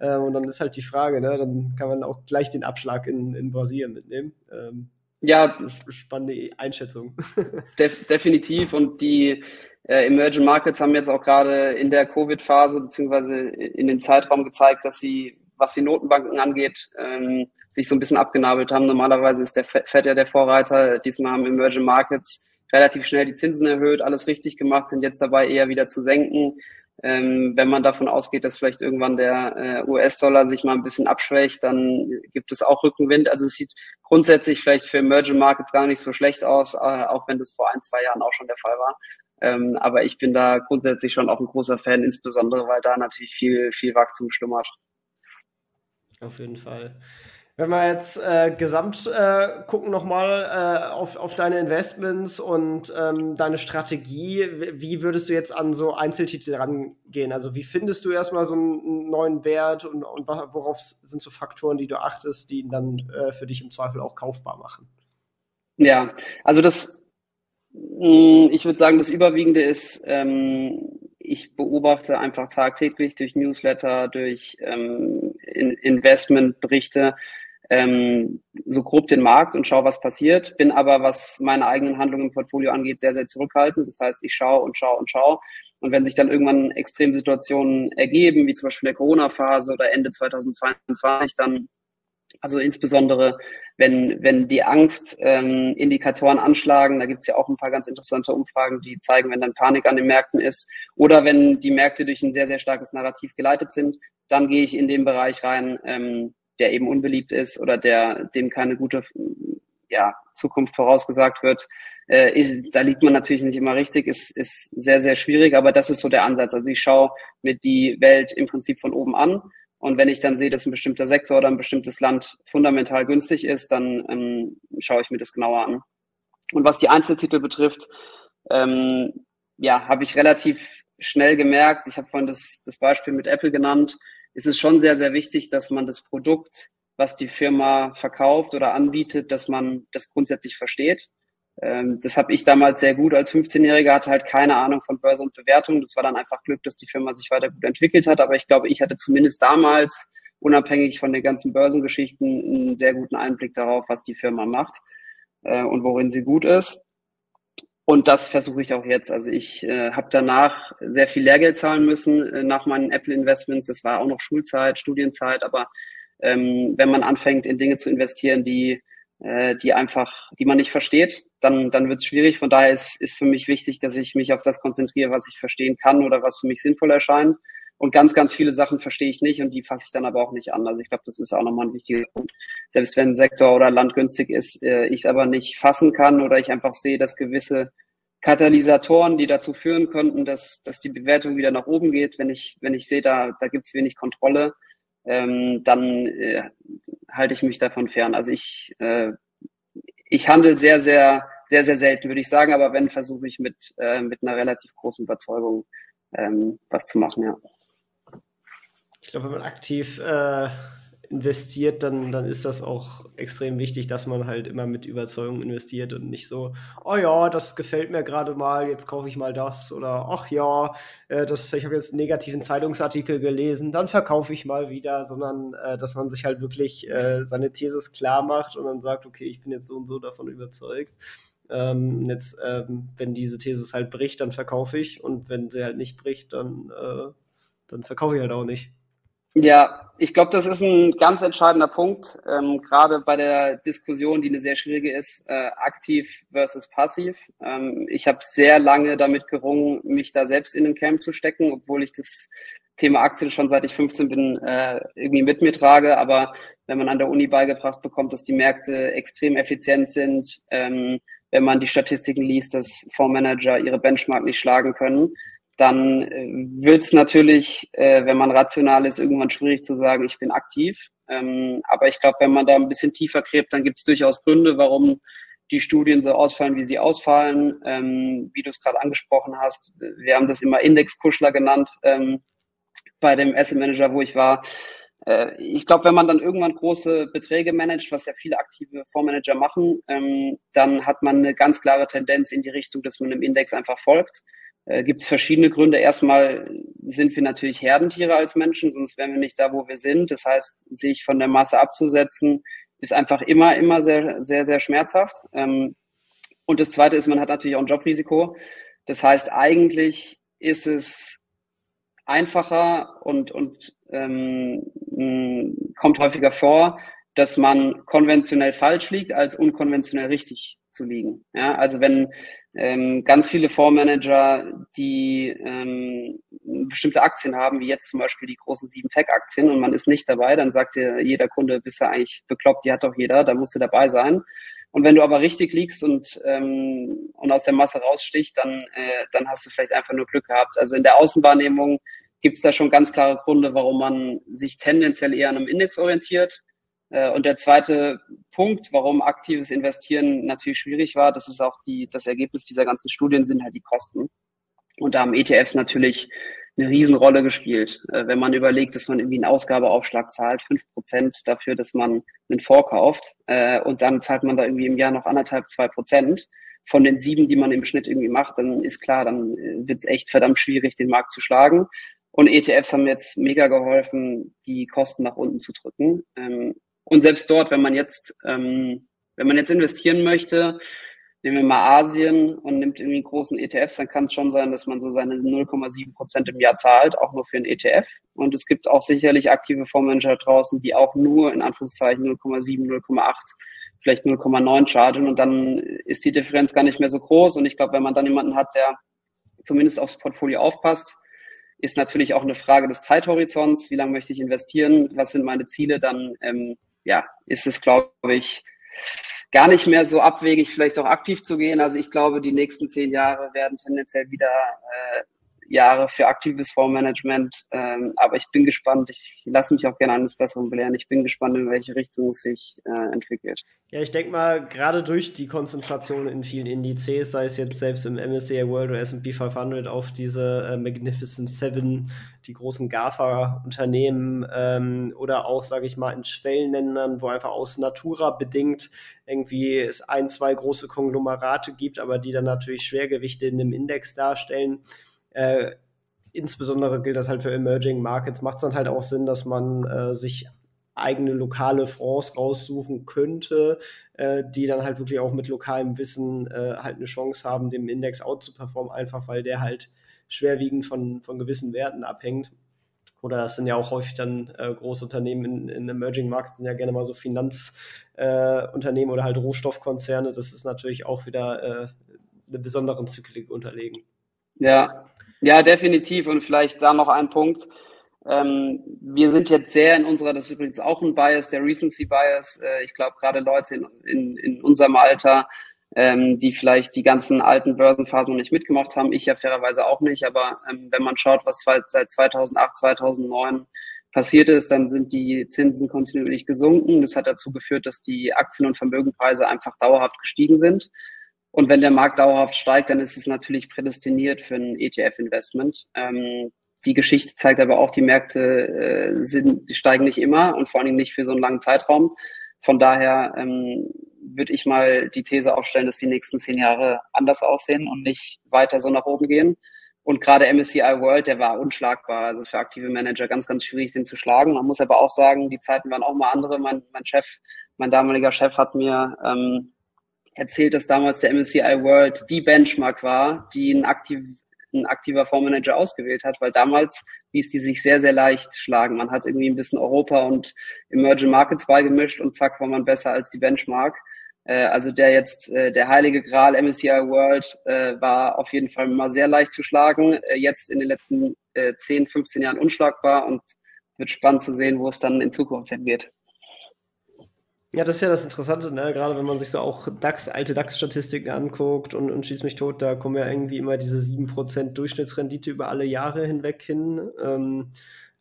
Ähm, und dann ist halt die Frage, ne, dann kann man auch gleich den Abschlag in, in Brasilien mitnehmen. Ähm, ja, spannende Einschätzung. Def definitiv. Und die äh, Emerging Markets haben jetzt auch gerade in der Covid-Phase beziehungsweise in dem Zeitraum gezeigt, dass sie, was die Notenbanken angeht, ähm, sich so ein bisschen abgenabelt haben. Normalerweise ist der Fed ja der Vorreiter. Diesmal haben Emerging Markets relativ schnell die Zinsen erhöht, alles richtig gemacht, sind jetzt dabei eher wieder zu senken. Ähm, wenn man davon ausgeht, dass vielleicht irgendwann der äh, US-Dollar sich mal ein bisschen abschwächt, dann gibt es auch Rückenwind. Also es sieht grundsätzlich vielleicht für Emerging Markets gar nicht so schlecht aus, äh, auch wenn das vor ein, zwei Jahren auch schon der Fall war. Ähm, aber ich bin da grundsätzlich schon auch ein großer Fan, insbesondere weil da natürlich viel, viel Wachstum schlummert. Auf jeden Fall. Wenn wir jetzt äh, gesamt äh, gucken nochmal äh, auf, auf deine Investments und ähm, deine Strategie, wie würdest du jetzt an so Einzeltitel rangehen? Also wie findest du erstmal so einen neuen Wert und, und worauf sind so Faktoren, die du achtest, die ihn dann äh, für dich im Zweifel auch kaufbar machen? Ja, also das, mh, mm, ich würde sagen, das Überwiegende ist, ähm, ich beobachte einfach tagtäglich durch Newsletter, durch ähm, in Investmentberichte, ähm, so grob den Markt und schaue, was passiert, bin aber, was meine eigenen Handlungen im Portfolio angeht, sehr, sehr zurückhaltend. Das heißt, ich schaue und schaue und schaue. Und wenn sich dann irgendwann extreme Situationen ergeben, wie zum Beispiel der Corona-Phase oder Ende 2022, dann, also insbesondere, wenn, wenn die Angstindikatoren ähm, anschlagen, da gibt's ja auch ein paar ganz interessante Umfragen, die zeigen, wenn dann Panik an den Märkten ist, oder wenn die Märkte durch ein sehr, sehr starkes Narrativ geleitet sind, dann gehe ich in den Bereich rein, ähm, der eben unbeliebt ist oder der dem keine gute ja, Zukunft vorausgesagt wird, äh, ist, da liegt man natürlich nicht immer richtig, ist, ist sehr, sehr schwierig, aber das ist so der Ansatz. Also ich schaue mir die Welt im Prinzip von oben an und wenn ich dann sehe, dass ein bestimmter Sektor oder ein bestimmtes Land fundamental günstig ist, dann ähm, schaue ich mir das genauer an. Und was die Einzeltitel betrifft, ähm, ja, habe ich relativ schnell gemerkt, ich habe vorhin das, das Beispiel mit Apple genannt, ist es schon sehr, sehr wichtig, dass man das Produkt, was die Firma verkauft oder anbietet, dass man das grundsätzlich versteht. Ähm, das habe ich damals sehr gut als 15-Jähriger, hatte halt keine Ahnung von Börse und Bewertung. Das war dann einfach Glück, dass die Firma sich weiter gut entwickelt hat. Aber ich glaube, ich hatte zumindest damals, unabhängig von den ganzen Börsengeschichten, einen sehr guten Einblick darauf, was die Firma macht äh, und worin sie gut ist. Und das versuche ich auch jetzt. Also ich äh, habe danach sehr viel Lehrgeld zahlen müssen äh, nach meinen Apple-Investments. Das war auch noch Schulzeit, Studienzeit. Aber ähm, wenn man anfängt, in Dinge zu investieren, die, äh, die einfach, die man nicht versteht, dann, dann wird es schwierig. Von daher ist, ist für mich wichtig, dass ich mich auf das konzentriere, was ich verstehen kann oder was für mich sinnvoll erscheint. Und ganz, ganz viele Sachen verstehe ich nicht und die fasse ich dann aber auch nicht an. Also ich glaube, das ist auch nochmal ein wichtiger Punkt. Selbst wenn ein Sektor oder Land günstig ist, äh, ich es aber nicht fassen kann oder ich einfach sehe, dass gewisse Katalysatoren, die dazu führen könnten, dass, dass die Bewertung wieder nach oben geht, wenn ich, wenn ich sehe, da, da gibt es wenig Kontrolle, ähm, dann äh, halte ich mich davon fern. Also ich, äh, ich handle sehr, sehr, sehr, sehr selten, würde ich sagen, aber wenn, versuche ich mit, äh, mit einer relativ großen Überzeugung ähm, was zu machen, ja. Ich glaube, wenn man aktiv äh, investiert, dann, dann ist das auch extrem wichtig, dass man halt immer mit Überzeugung investiert und nicht so, oh ja, das gefällt mir gerade mal, jetzt kaufe ich mal das oder ach ja, äh, das, ich habe jetzt einen negativen Zeitungsartikel gelesen, dann verkaufe ich mal wieder, sondern äh, dass man sich halt wirklich äh, seine Thesis klar macht und dann sagt, okay, ich bin jetzt so und so davon überzeugt. Ähm, jetzt, ähm, wenn diese Thesis halt bricht, dann verkaufe ich und wenn sie halt nicht bricht, dann, äh, dann verkaufe ich halt auch nicht. Ja, ich glaube, das ist ein ganz entscheidender Punkt, ähm, gerade bei der Diskussion, die eine sehr schwierige ist, äh, aktiv versus passiv. Ähm, ich habe sehr lange damit gerungen, mich da selbst in den Camp zu stecken, obwohl ich das Thema Aktien schon seit ich 15 bin äh, irgendwie mit mir trage. Aber wenn man an der Uni beigebracht bekommt, dass die Märkte extrem effizient sind, ähm, wenn man die Statistiken liest, dass Fondsmanager ihre Benchmark nicht schlagen können, dann äh, wird es natürlich, äh, wenn man rational ist, irgendwann schwierig zu sagen, ich bin aktiv. Ähm, aber ich glaube, wenn man da ein bisschen tiefer gräbt, dann gibt es durchaus Gründe, warum die Studien so ausfallen, wie sie ausfallen. Ähm, wie du es gerade angesprochen hast, wir haben das immer Indexkuschler genannt ähm, bei dem Asset Manager, wo ich war. äh, ich glaube, wenn man dann irgendwann große Beträge managt, was ja viele aktive Fondsmanager machen, ähm, dann hat man eine ganz klare Tendenz in die Richtung, dass man im Index einfach folgt. Äh, Gibt es verschiedene Gründe. Erstmal sind wir natürlich Herdentiere als Menschen, sonst wären wir nicht da, wo wir sind. Das heißt, sich von der Masse abzusetzen, ist einfach immer, immer sehr, sehr, sehr schmerzhaft. Ähm, und das Zweite ist, man hat natürlich auch ein Jobrisiko. Das heißt, eigentlich ist es einfacher und, und ähm, kommt häufiger vor, dass man konventionell falsch liegt, als unkonventionell richtig zu liegen. Ja, also wenn ähm, ganz viele Fondsmanager, die ähm, bestimmte Aktien haben, wie jetzt zum Beispiel die großen sieben Tech-Aktien und man ist nicht dabei, dann sagt dir jeder Kunde, bist du eigentlich bekloppt, die hat doch jeder, da musst du dabei sein. Und wenn du aber richtig liegst und, ähm, und aus der Masse raussticht, dann, äh, dann hast du vielleicht einfach nur Glück gehabt. Also in der Außenwahrnehmung gibt es da schon ganz klare Gründe, warum man sich tendenziell eher an einem Index orientiert. Äh, und der zweite Punkt, warum aktives Investieren natürlich schwierig war, das ist auch die, das Ergebnis dieser ganzen Studien, sind halt die Kosten. Und da haben ETFs natürlich eine Riesenrolle gespielt. Äh, wenn man überlegt, dass man irgendwie einen Ausgabeaufschlag zahlt, fünf Prozent dafür, dass man einen Vorkauft, äh, und dann zahlt man da irgendwie im Jahr noch anderthalb, zwei Prozent von den sieben, die man im Schnitt irgendwie macht, dann ist klar, dann wird es echt verdammt schwierig, den Markt zu schlagen. Und ETFs haben jetzt mega geholfen, die Kosten nach unten zu drücken. Und selbst dort, wenn man jetzt, ähm, wenn man jetzt investieren möchte, nehmen wir mal Asien und nimmt irgendwie großen ETFs, dann kann es schon sein, dass man so seine 0,7 Prozent im Jahr zahlt, auch nur für einen ETF. Und es gibt auch sicherlich aktive Fondsmanager draußen, die auch nur in Anführungszeichen 0,7, 0,8, vielleicht 0,9 chargen und dann ist die Differenz gar nicht mehr so groß. Und ich glaube, wenn man dann jemanden hat, der zumindest aufs Portfolio aufpasst, ist natürlich auch eine Frage des Zeithorizonts. Wie lange möchte ich investieren? Was sind meine Ziele? Dann ähm, ja, ist es, glaube ich, gar nicht mehr so abwegig, vielleicht auch aktiv zu gehen. Also ich glaube, die nächsten zehn Jahre werden tendenziell wieder äh, Jahre für aktives Fondsmanagement. Ähm, aber ich bin gespannt. Ich lasse mich auch gerne eines Besseren belehren. Ich bin gespannt, in welche Richtung es sich äh, entwickelt. Ja, ich denke mal, gerade durch die Konzentration in vielen Indizes, sei es jetzt selbst im MSCI World oder S&P 500 auf diese äh, Magnificent Seven, die großen GAFA-Unternehmen ähm, oder auch, sage ich mal, in Schwellenländern, wo einfach aus Natura bedingt irgendwie es ein, zwei große Konglomerate gibt, aber die dann natürlich Schwergewichte in einem Index darstellen äh, insbesondere gilt das halt für Emerging Markets, macht es dann halt auch Sinn, dass man äh, sich eigene lokale Fonds raussuchen könnte, äh, die dann halt wirklich auch mit lokalem Wissen äh, halt eine Chance haben, dem Index out zu performen, einfach weil der halt schwerwiegend von, von gewissen Werten abhängt. Oder das sind ja auch häufig dann äh, große Unternehmen in, in Emerging Markets, sind ja gerne mal so Finanzunternehmen äh, oder halt Rohstoffkonzerne. Das ist natürlich auch wieder äh, eine besonderen Zyklik unterlegen. Ja, ja, definitiv. Und vielleicht da noch ein Punkt. Ähm, wir sind jetzt sehr in unserer, das ist übrigens auch ein Bias, der Recency Bias. Äh, ich glaube, gerade Leute in, in, in unserem Alter, ähm, die vielleicht die ganzen alten Börsenphasen noch nicht mitgemacht haben, ich ja fairerweise auch nicht, aber ähm, wenn man schaut, was seit 2008, 2009 passiert ist, dann sind die Zinsen kontinuierlich gesunken. Das hat dazu geführt, dass die Aktien- und Vermögenpreise einfach dauerhaft gestiegen sind. Und wenn der Markt dauerhaft steigt, dann ist es natürlich prädestiniert für ein ETF-Investment. Ähm, die Geschichte zeigt aber auch, die Märkte äh, sind, die steigen nicht immer und vor allen Dingen nicht für so einen langen Zeitraum. Von daher ähm, würde ich mal die These aufstellen, dass die nächsten zehn Jahre anders aussehen und nicht weiter so nach oben gehen. Und gerade MSCI World, der war unschlagbar. Also für aktive Manager ganz, ganz schwierig, den zu schlagen. Man muss aber auch sagen, die Zeiten waren auch mal andere. Mein, mein Chef, mein damaliger Chef hat mir ähm, erzählt, dass damals der MSCI World die Benchmark war, die ein, aktiv, ein aktiver Fondsmanager ausgewählt hat, weil damals ließ die sich sehr, sehr leicht schlagen. Man hat irgendwie ein bisschen Europa und Emerging Markets beigemischt und zack war man besser als die Benchmark. Äh, also der jetzt, äh, der heilige Gral MSCI World äh, war auf jeden Fall mal sehr leicht zu schlagen. Jetzt in den letzten 10, 15 Jahren unschlagbar und wird spannend zu sehen, wo es dann in Zukunft hingeht. Ja, das ist ja das Interessante, ne? gerade wenn man sich so auch DAX, alte DAX-Statistiken anguckt und, und schießt mich tot, da kommen ja irgendwie immer diese 7% Durchschnittsrendite über alle Jahre hinweg hin. Ähm,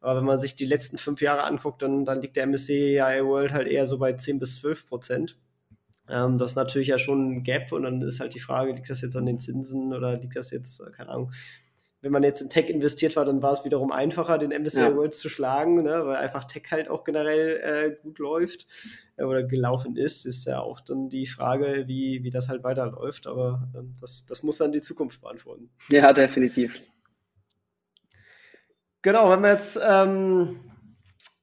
aber wenn man sich die letzten fünf Jahre anguckt, dann, dann liegt der MSCI World halt eher so bei 10 bis 12 Prozent. Ähm, das ist natürlich ja schon ein Gap und dann ist halt die Frage, liegt das jetzt an den Zinsen oder liegt das jetzt, keine Ahnung, wenn man jetzt in Tech investiert war, dann war es wiederum einfacher, den MSCI ja. World zu schlagen, ne? weil einfach Tech halt auch generell äh, gut läuft äh, oder gelaufen ist. Ist ja auch dann die Frage, wie, wie das halt weiterläuft. Aber ähm, das, das muss dann die Zukunft beantworten. Ja, definitiv. Genau, wenn wir jetzt ähm,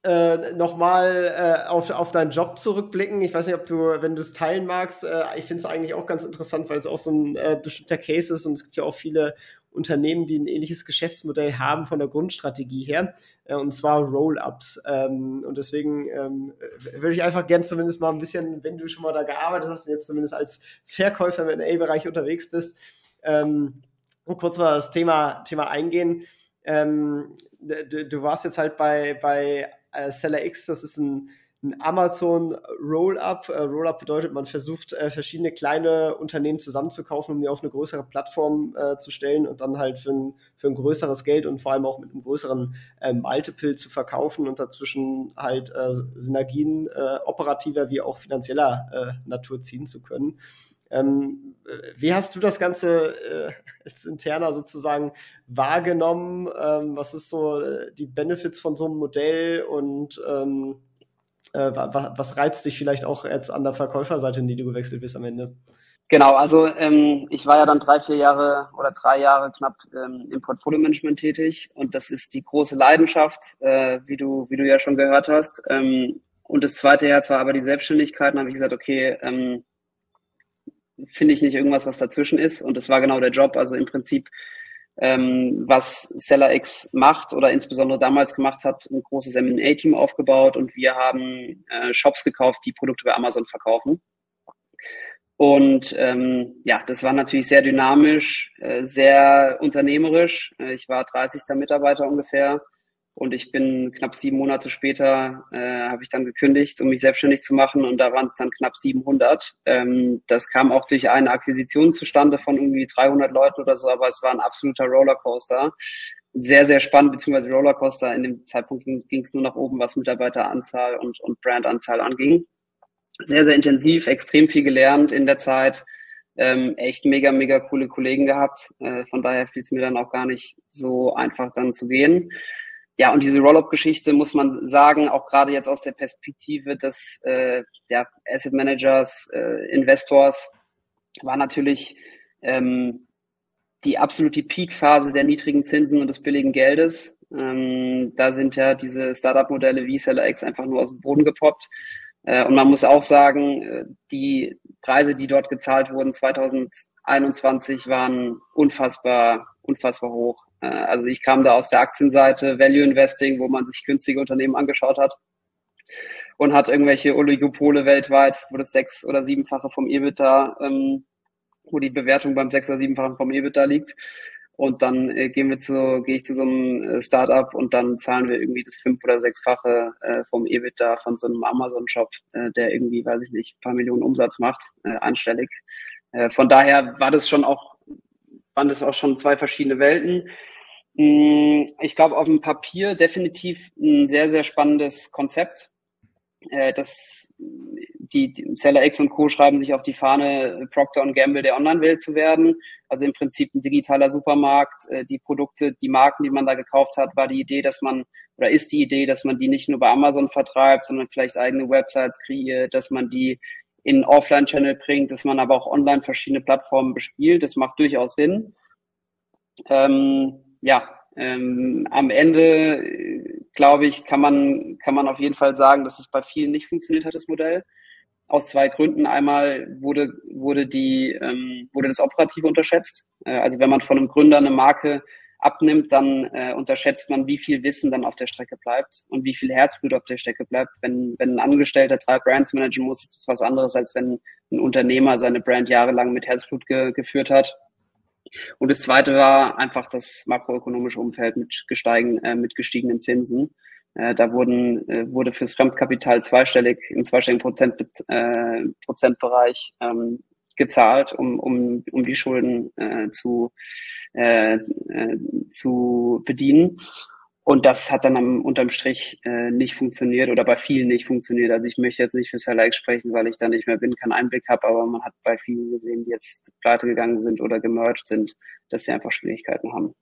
äh, nochmal äh, auf, auf deinen Job zurückblicken. Ich weiß nicht, ob du, wenn du es teilen magst, äh, ich finde es eigentlich auch ganz interessant, weil es auch so ein äh, bestimmter Case ist und es gibt ja auch viele Unternehmen, die ein ähnliches Geschäftsmodell haben von der Grundstrategie her, äh, und zwar Roll-Ups. Ähm, und deswegen ähm, würde ich einfach gern zumindest mal ein bisschen, wenn du schon mal da gearbeitet hast und jetzt zumindest als Verkäufer im NA-Bereich unterwegs bist, ähm, kurz mal das Thema, Thema eingehen. Ähm, du, du warst jetzt halt bei, bei äh, Seller X, das ist ein, ein Amazon Roll-Up. Äh, Roll-Up bedeutet, man versucht, äh, verschiedene kleine Unternehmen zusammenzukaufen, um die auf eine größere Plattform äh, zu stellen und dann halt für ein, für ein größeres Geld und vor allem auch mit einem größeren äh, Multiple zu verkaufen und dazwischen halt äh, Synergien äh, operativer wie auch finanzieller Natur ziehen zu können. Ähm, wie hast du das Ganze als Interner sozusagen wahrgenommen? Ähm, was ist so die Benefits von so einem Modell und ähm, äh, was, was, reizt dich vielleicht auch jetzt an der Verkäuferseite, in die du gewechselt bist am Ende? Genau, also ähm, ich war ja dann drei, vier Jahre oder drei Jahre knapp ähm, im Portfolio-Management tätig und das ist die große Leidenschaft, äh, wie du wie du ja schon gehört hast. Ähm, und das zweite Jahr zwar aber die Selbstständigkeit, dann habe ich gesagt, okay, ähm, finde ich nicht irgendwas, was dazwischen ist. Und das war genau der Job. Also im Prinzip, ähm, was SellerX macht oder insbesondere damals gemacht hat, ein großes M&A-Team aufgebaut und wir haben äh, Shops gekauft, die Produkte bei Amazon verkaufen. Und ähm, ja, das war natürlich sehr dynamisch, äh, sehr unternehmerisch. Äh, ich war 30. Mitarbeiter ungefähr und ich bin knapp sieben Monate später, äh, habe ich dann gekündigt, um mich selbstständig zu machen. Und da waren es dann knapp 700. Ähm, das kam auch durch eine Akquisition zustande von irgendwie 300 Leuten oder so. Aber es war ein absoluter Rollercoaster. Sehr, sehr spannend, beziehungsweise Rollercoaster. In dem Zeitpunkt ging es nur nach oben, was Mitarbeiteranzahl und, und Brandanzahl anging. Sehr, sehr intensiv, extrem viel gelernt in der Zeit. Ähm, echt mega, mega coole Kollegen gehabt. Äh, von daher fiel es mir dann auch gar nicht so einfach dann zu gehen ja, und diese Roll-Up-Geschichte muss man sagen, auch gerade jetzt aus der Perspektive des äh, ja, Asset Managers, äh, Investors, war natürlich ähm, die absolute Peak-Phase der niedrigen Zinsen und des billigen Geldes. Ähm, da sind ja diese Startup-Modelle wie SellerX einfach nur aus dem Boden gepoppt. Äh, und man muss auch sagen, äh, die Preise, die dort gezahlt wurden 2021, waren unfassbar, unfassbar hoch. Äh, also ich kam da aus der Aktienseite, Value Investing, wo man sich günstige Unternehmen angeschaut hat und hat irgendwelche Oligopole weltweit, wo das sechs- oder siebenfache vom EBITDA, ähm, wo die Bewertung beim sechs- oder siebenfachen vom EBITDA liegt. Und dann äh, gehen wir zu, gehe ich zu so einem äh, Startup und dann zahlen wir irgendwie das fünf- oder sechsfache äh, vom EBITDA von so einem Amazon-Shop, äh, der irgendwie, weiß ich nicht, paar Millionen Umsatz macht, äh, anstellig. Äh, von daher war das schon auch, waren das auch schon zwei verschiedene Welten. Mm, ich glaube, auf dem Papier definitiv ein sehr, sehr spannendes Konzept. Äh, das, die, die Seller X und Co. schreiben sich auf die Fahne, Procter Gamble der Online-Welt zu werden. Also im Prinzip ein digitaler Supermarkt. Äh, die Produkte, die Marken, die man da gekauft hat, war die Idee, dass man, oder ist die Idee, dass man die nicht nur bei Amazon vertreibt, sondern vielleicht eigene Websites kreiert, dass man die in Offline-Channel bringt, dass man aber auch online verschiedene Plattformen bespielt. Das macht durchaus Sinn. Ähm, ja, ähm, am Ende, glaube ich, kann man, kann man auf jeden Fall sagen, dass es bei vielen nicht funktioniert hat, das Modell. Aus zwei Gründen. Einmal wurde, wurde, die, ähm, wurde das Operative unterschätzt. Äh, also wenn man von einem Gründer eine Marke abnimmt, dann äh, unterschätzt man, wie viel Wissen dann auf der Strecke bleibt und wie viel Herzblut auf der Strecke bleibt. Wenn, wenn ein Angestellter drei Brands managen muss, ist das was anderes, als wenn ein Unternehmer seine Brand jahrelang mit Herzblut ge geführt hat und das zweite war einfach das makroökonomische Umfeld mit, gesteigen, äh, mit gestiegenen Zinsen. Äh, da wurden, äh, wurde fürs Fremdkapital zweistellig, im zweistelligen Prozent, äh, Prozentbereich ähm, gezahlt, um, um, um die Schulden äh, zu, äh, äh, zu bedienen. Und das hat dann am, unterm Strich äh, nicht funktioniert oder bei vielen nicht funktioniert. Also ich möchte jetzt nicht für Select sprechen, weil ich da nicht mehr bin, keinen Einblick habe, aber man hat bei vielen gesehen, die jetzt pleite gegangen sind oder gemerged sind, dass sie einfach Schwierigkeiten haben.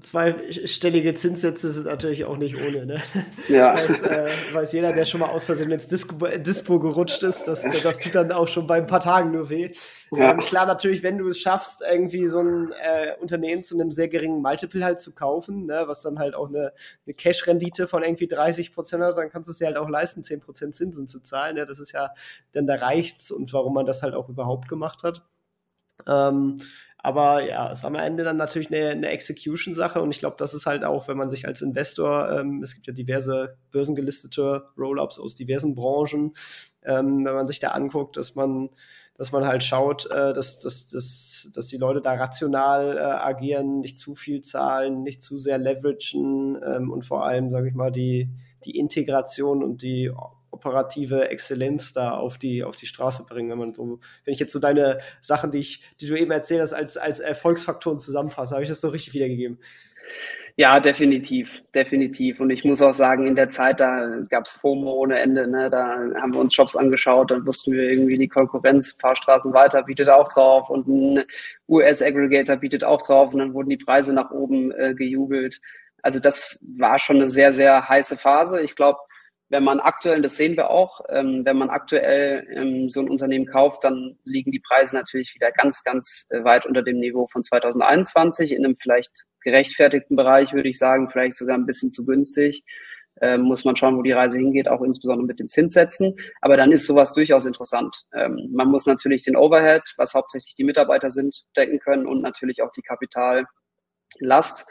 Zweistellige Zinssätze sind natürlich auch nicht ohne. Ne? Ja. Weiß, äh, weiß jeder, der schon mal aus Versehen ins Disco, Dispo gerutscht ist, das, das tut dann auch schon bei ein paar Tagen nur weh. Ja. Ähm, klar, natürlich, wenn du es schaffst, irgendwie so ein äh, Unternehmen zu einem sehr geringen Multiple halt zu kaufen, ne, was dann halt auch eine, eine Cash-Rendite von irgendwie 30 Prozent hat, dann kannst du es dir halt auch leisten, 10 Prozent Zinsen zu zahlen. Ne? Das ist ja, dann da reicht's und warum man das halt auch überhaupt gemacht hat. Ähm, aber ja, ist am Ende dann natürlich eine, eine Execution-Sache und ich glaube, das ist halt auch, wenn man sich als Investor, ähm, es gibt ja diverse börsengelistete Roll-ups aus diversen Branchen, ähm, wenn man sich da anguckt, dass man, dass man halt schaut, äh, dass, dass, dass, dass die Leute da rational äh, agieren, nicht zu viel zahlen, nicht zu sehr leveragen ähm, und vor allem, sage ich mal, die, die Integration und die operative Exzellenz da auf die, auf die Straße bringen, wenn man so, wenn ich jetzt so deine Sachen, die ich, die du eben erzählt hast, als, als Erfolgsfaktoren zusammenfasse, habe ich das so richtig wiedergegeben. Ja, definitiv, definitiv. Und ich muss auch sagen, in der Zeit, da gab es FOMO ohne Ende. Ne? Da haben wir uns Shops angeschaut, dann wussten wir irgendwie, die Konkurrenz ein paar Straßen weiter bietet auch drauf und ein US-Aggregator bietet auch drauf und dann wurden die Preise nach oben äh, gejubelt. Also das war schon eine sehr, sehr heiße Phase. Ich glaube, wenn man aktuell, das sehen wir auch, ähm, wenn man aktuell ähm, so ein Unternehmen kauft, dann liegen die Preise natürlich wieder ganz, ganz äh, weit unter dem Niveau von 2021 in einem vielleicht gerechtfertigten Bereich, würde ich sagen, vielleicht sogar ein bisschen zu günstig. Ähm, muss man schauen, wo die Reise hingeht, auch insbesondere mit den Zinssätzen. Aber dann ist sowas durchaus interessant. Ähm, man muss natürlich den Overhead, was hauptsächlich die Mitarbeiter sind, decken können und natürlich auch die Kapitallast.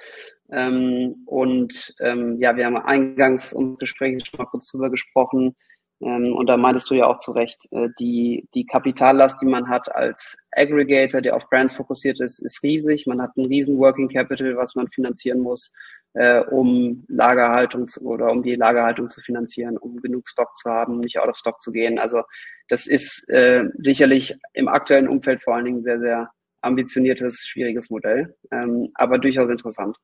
Ähm, und ähm, ja, wir haben eingangs unseres Gesprächs schon mal kurz drüber gesprochen. Ähm, und da meintest du ja auch zu Recht, äh, die, die Kapitallast, die man hat als Aggregator, der auf Brands fokussiert ist, ist riesig. Man hat einen riesen Working Capital, was man finanzieren muss, äh, um Lagerhaltung zu, oder um die Lagerhaltung zu finanzieren, um genug Stock zu haben, nicht out of Stock zu gehen. Also das ist äh, sicherlich im aktuellen Umfeld vor allen Dingen sehr, sehr ambitioniertes, schwieriges Modell, ähm, aber durchaus interessant.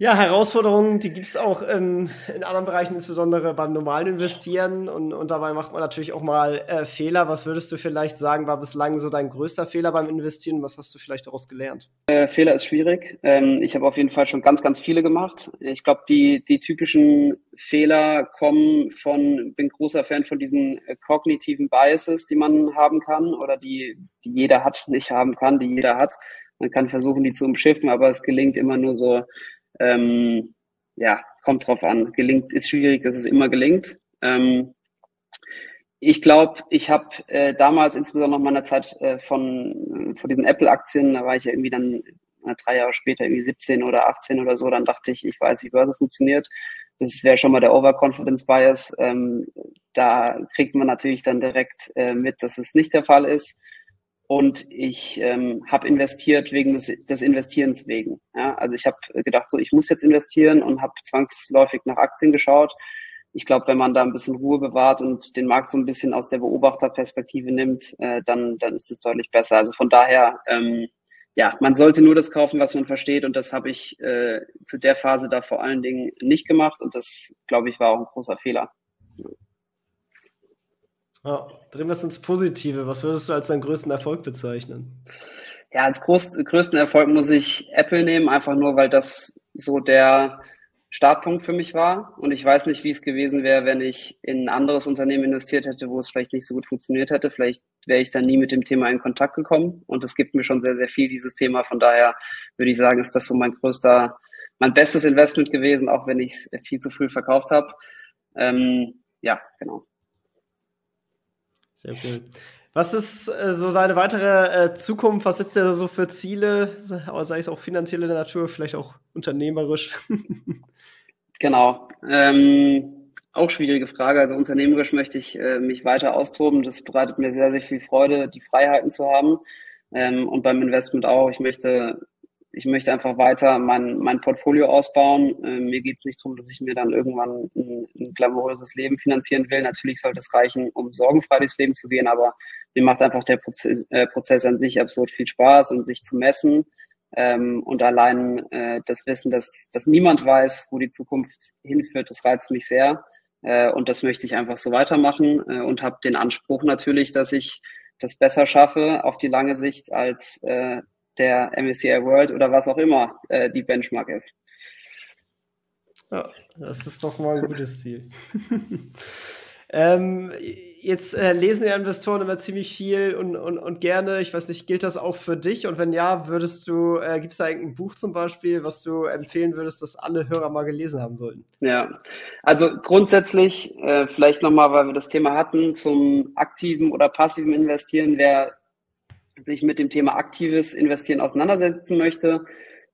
Ja, Herausforderungen, die gibt es auch ähm, in anderen Bereichen, insbesondere beim normalen Investieren. Und, und dabei macht man natürlich auch mal äh, Fehler. Was würdest du vielleicht sagen, war bislang so dein größter Fehler beim Investieren? Was hast du vielleicht daraus gelernt? Äh, Fehler ist schwierig. Ähm, ich habe auf jeden Fall schon ganz, ganz viele gemacht. Ich glaube, die, die typischen Fehler kommen von, bin großer Fan von diesen äh, kognitiven Biases, die man haben kann oder die, die jeder hat, nicht haben kann, die jeder hat. Man kann versuchen, die zu umschiffen, aber es gelingt immer nur so ähm, ja, kommt drauf an. Gelingt ist schwierig, dass es immer gelingt. Ähm, ich glaube, ich habe äh, damals, insbesondere noch meiner Zeit äh, von, äh, von diesen Apple-Aktien, da war ich ja irgendwie dann äh, drei Jahre später, irgendwie 17 oder 18 oder so, dann dachte ich, ich weiß, wie Börse funktioniert. Das wäre schon mal der Overconfidence Bias. Ähm, da kriegt man natürlich dann direkt äh, mit, dass es nicht der Fall ist und ich ähm, habe investiert wegen des, des Investierens wegen. Ja? Also ich habe gedacht, so ich muss jetzt investieren und habe zwangsläufig nach Aktien geschaut. Ich glaube, wenn man da ein bisschen Ruhe bewahrt und den Markt so ein bisschen aus der Beobachterperspektive nimmt, äh, dann, dann ist es deutlich besser. Also von daher, ähm, ja, man sollte nur das kaufen, was man versteht. Und das habe ich äh, zu der Phase da vor allen Dingen nicht gemacht. Und das, glaube ich, war auch ein großer Fehler. Ja, drehen wir es ins Positive. Was würdest du als deinen größten Erfolg bezeichnen? Ja, als groß, größten Erfolg muss ich Apple nehmen, einfach nur, weil das so der Startpunkt für mich war. Und ich weiß nicht, wie es gewesen wäre, wenn ich in ein anderes Unternehmen investiert hätte, wo es vielleicht nicht so gut funktioniert hätte. Vielleicht wäre ich dann nie mit dem Thema in Kontakt gekommen. Und es gibt mir schon sehr, sehr viel, dieses Thema. Von daher würde ich sagen, ist das so mein größter, mein bestes Investment gewesen, auch wenn ich es viel zu früh verkauft habe. Ähm, ja, genau. Sehr cool. Was ist äh, so deine weitere äh, Zukunft? Was setzt ihr so für Ziele, sei es auch finanzielle Natur, vielleicht auch unternehmerisch? genau. Ähm, auch schwierige Frage. Also unternehmerisch möchte ich äh, mich weiter austoben. Das bereitet mir sehr, sehr viel Freude, die Freiheiten zu haben. Ähm, und beim Investment auch. Ich möchte ich möchte einfach weiter mein, mein Portfolio ausbauen. Äh, mir geht es nicht darum, dass ich mir dann irgendwann ein, ein glamouröses Leben finanzieren will. Natürlich sollte es reichen, um sorgenfrei durchs Leben zu gehen, aber mir macht einfach der Prozess, äh, Prozess an sich absurd viel Spaß und sich zu messen. Ähm, und allein äh, das Wissen, dass, dass niemand weiß, wo die Zukunft hinführt, das reizt mich sehr. Äh, und das möchte ich einfach so weitermachen äh, und habe den Anspruch natürlich, dass ich das besser schaffe auf die lange Sicht als äh, der MSCI World oder was auch immer äh, die Benchmark ist. Ja, das ist doch mal ein gutes Ziel. ähm, jetzt äh, lesen ja Investoren immer ziemlich viel und, und, und gerne. Ich weiß nicht, gilt das auch für dich? Und wenn ja, würdest du, äh, gibt es da ein Buch zum Beispiel, was du empfehlen würdest, dass alle Hörer mal gelesen haben sollten? Ja, also grundsätzlich, äh, vielleicht nochmal, weil wir das Thema hatten, zum aktiven oder passiven Investieren, wer sich mit dem Thema aktives Investieren auseinandersetzen möchte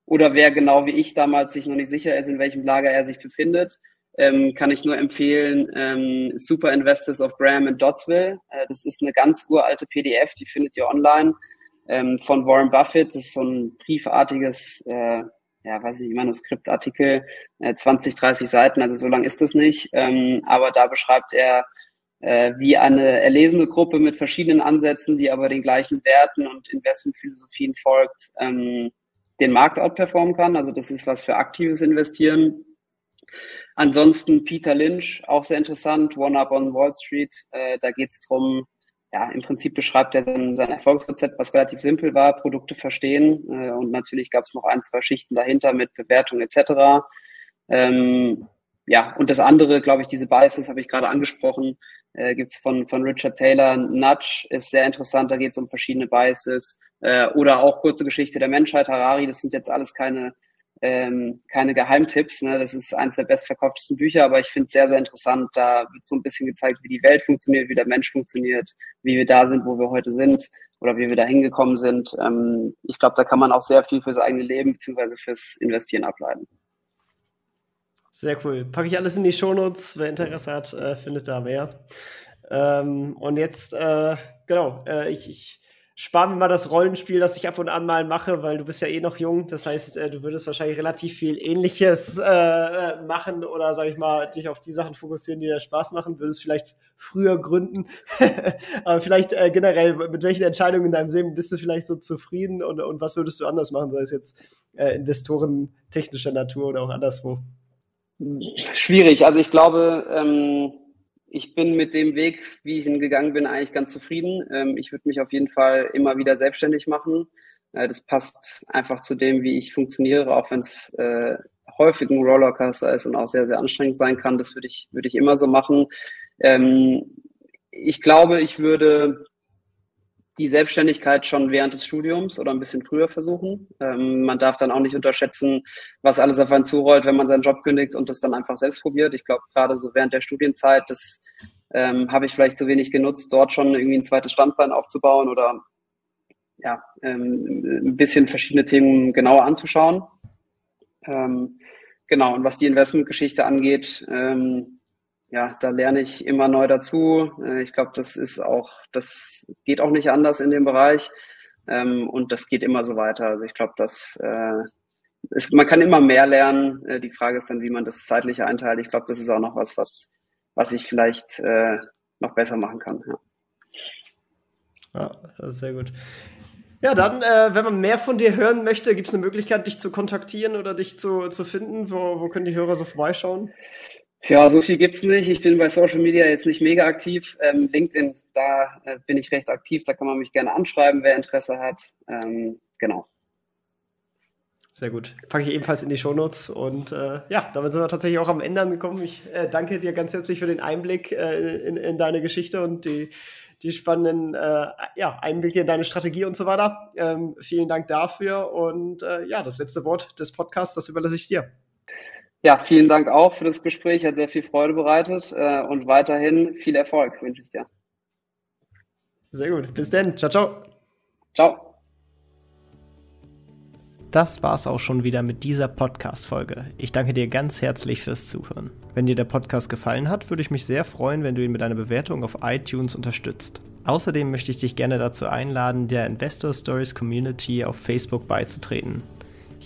oder wer genau wie ich damals sich noch nicht sicher ist, in welchem Lager er sich befindet, ähm, kann ich nur empfehlen, ähm, Super Investors of Graham and Dotsville. Äh, das ist eine ganz uralte PDF, die findet ihr online ähm, von Warren Buffett. Das ist so ein briefartiges, äh, ja, weiß ich nicht, Manuskriptartikel, äh, 20, 30 Seiten, also so lang ist das nicht. Ähm, aber da beschreibt er, äh, wie eine erlesene Gruppe mit verschiedenen Ansätzen, die aber den gleichen Werten und Investmentphilosophien folgt, ähm, den Markt outperformen kann. Also das ist was für aktives Investieren. Ansonsten Peter Lynch, auch sehr interessant, One Up on Wall Street. Äh, da geht es darum, ja, im Prinzip beschreibt er sein, sein Erfolgsrezept, was relativ simpel war, Produkte verstehen. Äh, und natürlich gab es noch ein, zwei Schichten dahinter mit Bewertung etc. Ähm, ja, und das andere, glaube ich, diese Biases habe ich gerade angesprochen, äh, gibt es von, von Richard Taylor. Nudge ist sehr interessant, da geht es um verschiedene Biases. Äh, oder auch kurze Geschichte der Menschheit, Harari, das sind jetzt alles keine ähm, keine Geheimtipps. Ne? Das ist eines der bestverkauftesten Bücher, aber ich finde es sehr, sehr interessant. Da wird so ein bisschen gezeigt, wie die Welt funktioniert, wie der Mensch funktioniert, wie wir da sind, wo wir heute sind oder wie wir da hingekommen sind. Ähm, ich glaube, da kann man auch sehr viel fürs eigene Leben bzw. fürs Investieren ableiten. Sehr cool. Packe ich alles in die Shownotes. Wer Interesse hat, äh, findet da mehr. Ähm, und jetzt, äh, genau, äh, ich, ich spar mir mal das Rollenspiel, das ich ab und an mal mache, weil du bist ja eh noch jung. Das heißt, äh, du würdest wahrscheinlich relativ viel Ähnliches äh, äh, machen oder, sag ich mal, dich auf die Sachen fokussieren, die dir Spaß machen. Würdest vielleicht früher gründen. Aber vielleicht generell, mit welchen Entscheidungen in deinem Leben bist du vielleicht so zufrieden und, und was würdest du anders machen, sei es jetzt äh, Investoren technischer Natur oder auch anderswo? Schwierig. Also ich glaube, ähm ich bin mit dem Weg, wie ich ihn gegangen bin, eigentlich ganz zufrieden. Ähm, ich würde mich auf jeden Fall immer wieder selbstständig machen. Äh, das passt einfach zu dem, wie ich funktioniere, auch wenn es äh, häufig ein Rollercoaster ist und auch sehr, sehr anstrengend sein kann. Das würde ich, würde ich immer so machen. Ähm, ich glaube, ich würde die Selbstständigkeit schon während des Studiums oder ein bisschen früher versuchen. Ähm, man darf dann auch nicht unterschätzen, was alles auf einen zurollt, wenn man seinen Job kündigt und das dann einfach selbst probiert. Ich glaube, gerade so während der Studienzeit, das ähm, habe ich vielleicht zu wenig genutzt, dort schon irgendwie ein zweites Standbein aufzubauen oder ja, ähm, ein bisschen verschiedene Themen genauer anzuschauen. Ähm, genau, und was die Investmentgeschichte angeht, ähm, ja, da lerne ich immer neu dazu. Äh, ich glaube, das ist auch, das geht auch nicht anders in dem Bereich. Ähm, und das geht immer so weiter. Also ich glaube, dass äh, ist, man kann immer mehr lernen. Äh, die Frage ist dann, wie man das zeitlich einteilt. Ich glaube, das ist auch noch was, was, was ich vielleicht noch besser machen kann. Ja, ja das ist sehr gut. Ja, dann, wenn man mehr von dir hören möchte, gibt es eine Möglichkeit, dich zu kontaktieren oder dich zu, zu finden? Wo, wo können die Hörer so vorbeischauen? Ja, so viel gibt's nicht. Ich bin bei Social Media jetzt nicht mega aktiv. Ähm, LinkedIn, da äh, bin ich recht aktiv. Da kann man mich gerne anschreiben, wer Interesse hat. Ähm, genau. Sehr gut. Packe ich ebenfalls in die Shownotes. Und äh, ja, damit sind wir tatsächlich auch am Ende angekommen. Ich äh, danke dir ganz herzlich für den Einblick äh, in, in, deine Geschichte und die, die spannenden äh, ja, Einblicke in deine Strategie und so weiter. Ähm, vielen Dank dafür. Und äh, ja, das letzte Wort des Podcasts, das überlasse ich dir. Ja, vielen Dank auch für das Gespräch, hat sehr viel Freude bereitet äh, und weiterhin viel Erfolg wünsche ich dir. Sehr gut. Bis dann. Ciao, ciao. Ciao. Das war's auch schon wieder mit dieser Podcast-Folge. Ich danke dir ganz herzlich fürs Zuhören. Wenn dir der Podcast gefallen hat, würde ich mich sehr freuen, wenn du ihn mit einer Bewertung auf iTunes unterstützt. Außerdem möchte ich dich gerne dazu einladen, der Investor Stories Community auf Facebook beizutreten.